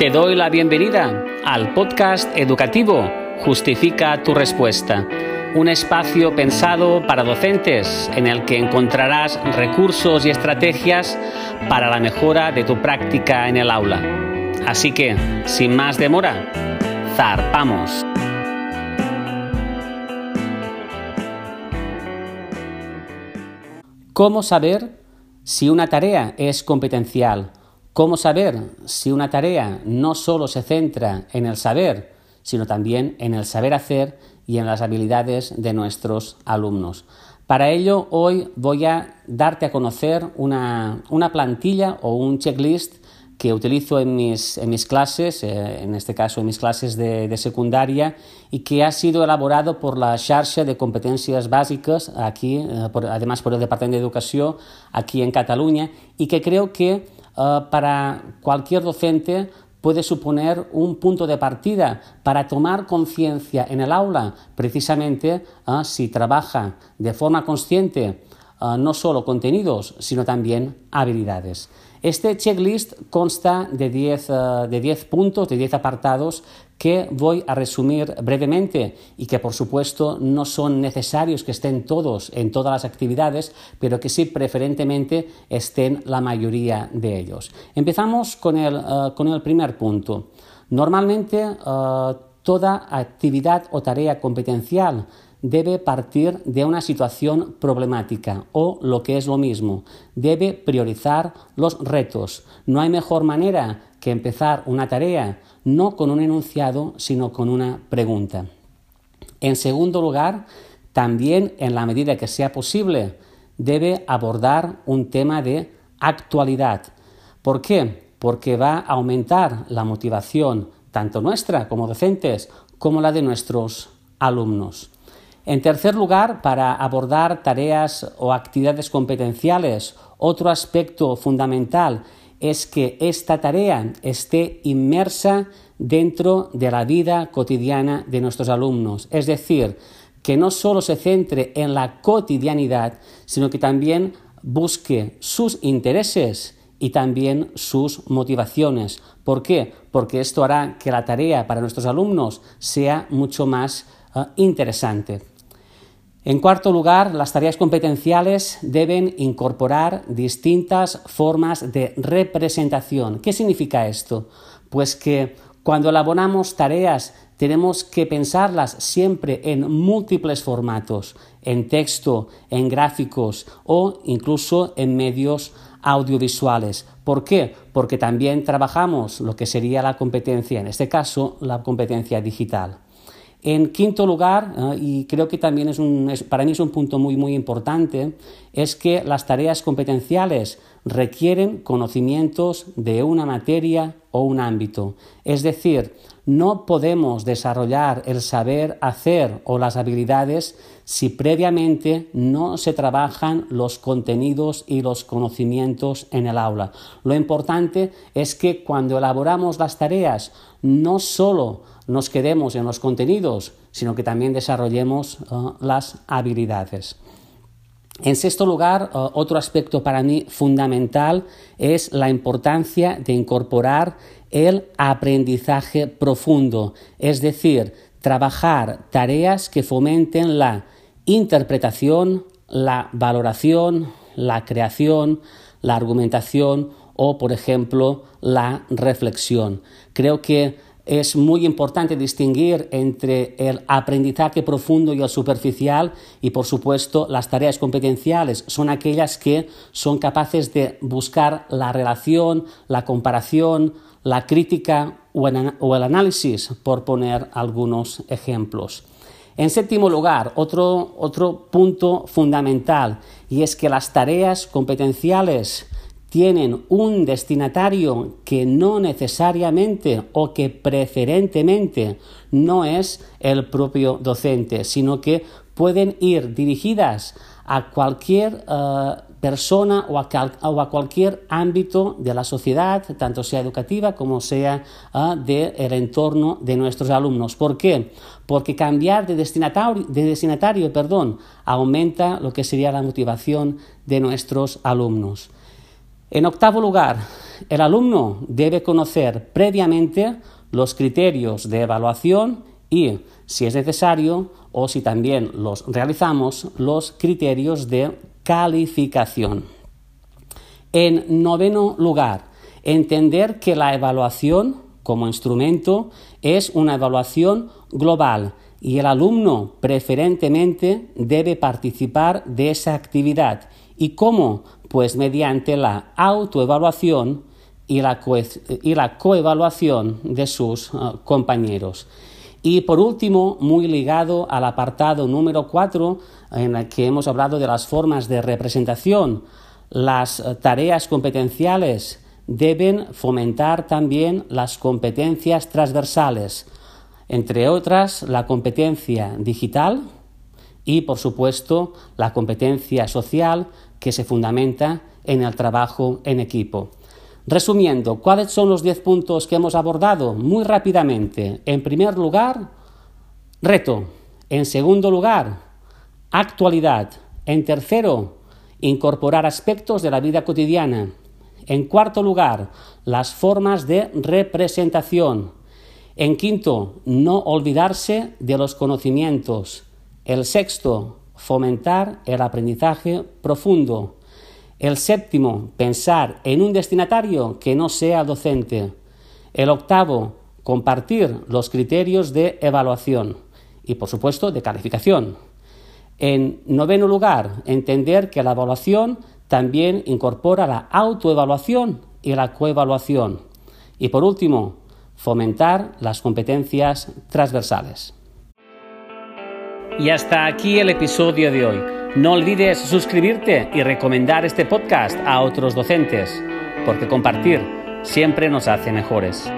Te doy la bienvenida al podcast educativo Justifica tu respuesta, un espacio pensado para docentes en el que encontrarás recursos y estrategias para la mejora de tu práctica en el aula. Así que, sin más demora, zarpamos. ¿Cómo saber si una tarea es competencial? ¿Cómo saber si una tarea no solo se centra en el saber, sino también en el saber hacer y en las habilidades de nuestros alumnos? Para ello, hoy voy a darte a conocer una, plantilla o un checklist que utilizo en mis, en mis clases, eh, en este caso en mis clases de, secundaria, y que ha sido elaborado por la Xarxa de Competencias Básicas, aquí, eh, además por el Departamento de Educación, aquí en Cataluña, y que creo que para cualquier docente puede suponer un punto de partida para tomar conciencia en el aula, precisamente eh, si trabaja de forma consciente eh, no solo contenidos, sino también habilidades. Este checklist consta de 10 de puntos, de 10 apartados que voy a resumir brevemente y que por supuesto no son necesarios que estén todos en todas las actividades, pero que sí preferentemente estén la mayoría de ellos. Empezamos con el, eh, primer punto. Normalmente eh, toda actividad o tarea competencial debe partir de una situación problemática o, lo que es lo mismo, debe priorizar los retos. No hay mejor manera que empezar una tarea no con un enunciado, sino con una pregunta. En segundo lugar, también en la medida que sea posible, debe abordar un tema de actualidad. ¿Por qué? Porque va a aumentar la motivación, tanto nuestra como docentes, como la de nuestros alumnos. En tercer lugar, para abordar tareas o actividades competenciales, otro aspecto fundamental es que esta tarea esté inmersa dentro de la vida cotidiana de nuestros alumnos. Es decir, que no solo se centre en la cotidianidad, sino que también busque sus intereses y también sus motivaciones. ¿Por qué? Porque esto hará que la tarea para nuestros alumnos sea mucho más eh, interesante. En cuarto lugar, las tareas competenciales deben incorporar distintas formas de representación. ¿Qué significa esto? Pues que cuando elaboramos tareas tenemos que pensarlas siempre en múltiples formatos, en texto, en gráficos o incluso en medios audiovisuales. ¿Por qué? Porque también trabajamos lo que sería la competencia, en este caso la competencia digital. En quinto lugar, eh, y creo que también es, un, para mí es un punto muy, muy importante, es que las tareas competenciales requieren conocimientos de una materia o un ámbito. Es decir, no podemos desarrollar el saber hacer o las habilidades si previamente no se trabajan los contenidos y los conocimientos en el aula. Lo importante es que cuando elaboramos las tareas no solo nos quedemos en los contenidos, sino que también desarrollemos eh, las habilidades. En sexto lugar, eh, otro aspecto para mí fundamental es la importancia de incorporar el aprendizaje profundo, es decir, trabajar tareas que fomenten la interpretación, la valoración, la creación, la argumentación o, por ejemplo, la reflexión. Creo que es muy importante distinguir entre el aprendizaje profundo y el superficial y, por supuesto, las tareas competenciales son aquellas que son capaces de buscar la relación, la comparación, la crítica o el análisis, por poner algunos ejemplos. En séptimo lugar, otro, otro punto fundamental, y es que las tareas competenciales tienen un destinatario que no necesariamente o que preferentemente no es el propio docente, sino que pueden ir dirigidas a cualquier eh, persona o a, cualquier ámbito de la sociedad, tanto sea educativa como sea uh, del entorno de nuestros alumnos. ¿Por qué? Porque cambiar de destinatario, de destinatario perdón, aumenta lo que sería la motivación de nuestros alumnos. En octavo lugar, el alumno debe conocer previamente los criterios de evaluación y, si es necesario, o si también los realizamos, los criterios de calificación. En noveno lugar, entender que la evaluación como instrumento es una evaluación global y el alumno preferentemente debe participar de esa actividad. ¿Y cómo? Pues mediante la autoevaluación y la, y la coevaluación de sus uh, compañeros. Y por último, muy ligado al apartado número 4, en el que hemos hablado de las formas de representación, las uh, tareas competenciales deben fomentar también las competencias transversales, entre otras la competencia digital y, por supuesto, la competencia social que se fundamenta en el trabajo en equipo. Resumiendo, ¿cuáles son los 10 puntos que hemos abordado? Muy rápidamente. En primer lugar, reto. En segundo lugar, actualidad. En tercero, incorporar aspectos de la vida cotidiana. En cuarto lugar, las formas de representación. En quinto, no olvidarse de los conocimientos. El sexto, fomentar el aprendizaje profundo. El séptimo, pensar en un destinatario que no sea docente. El octavo, compartir los criterios de evaluación y, por supuesto, de calificación. En noveno lugar, entender que la evaluación también incorpora la autoevaluación y la coevaluación. Y por último, fomentar las competencias transversales. Y hasta aquí el episodio de hoy. No olvides suscribirte y recomendar este podcast a otros docentes, porque compartir siempre nos hace mejores.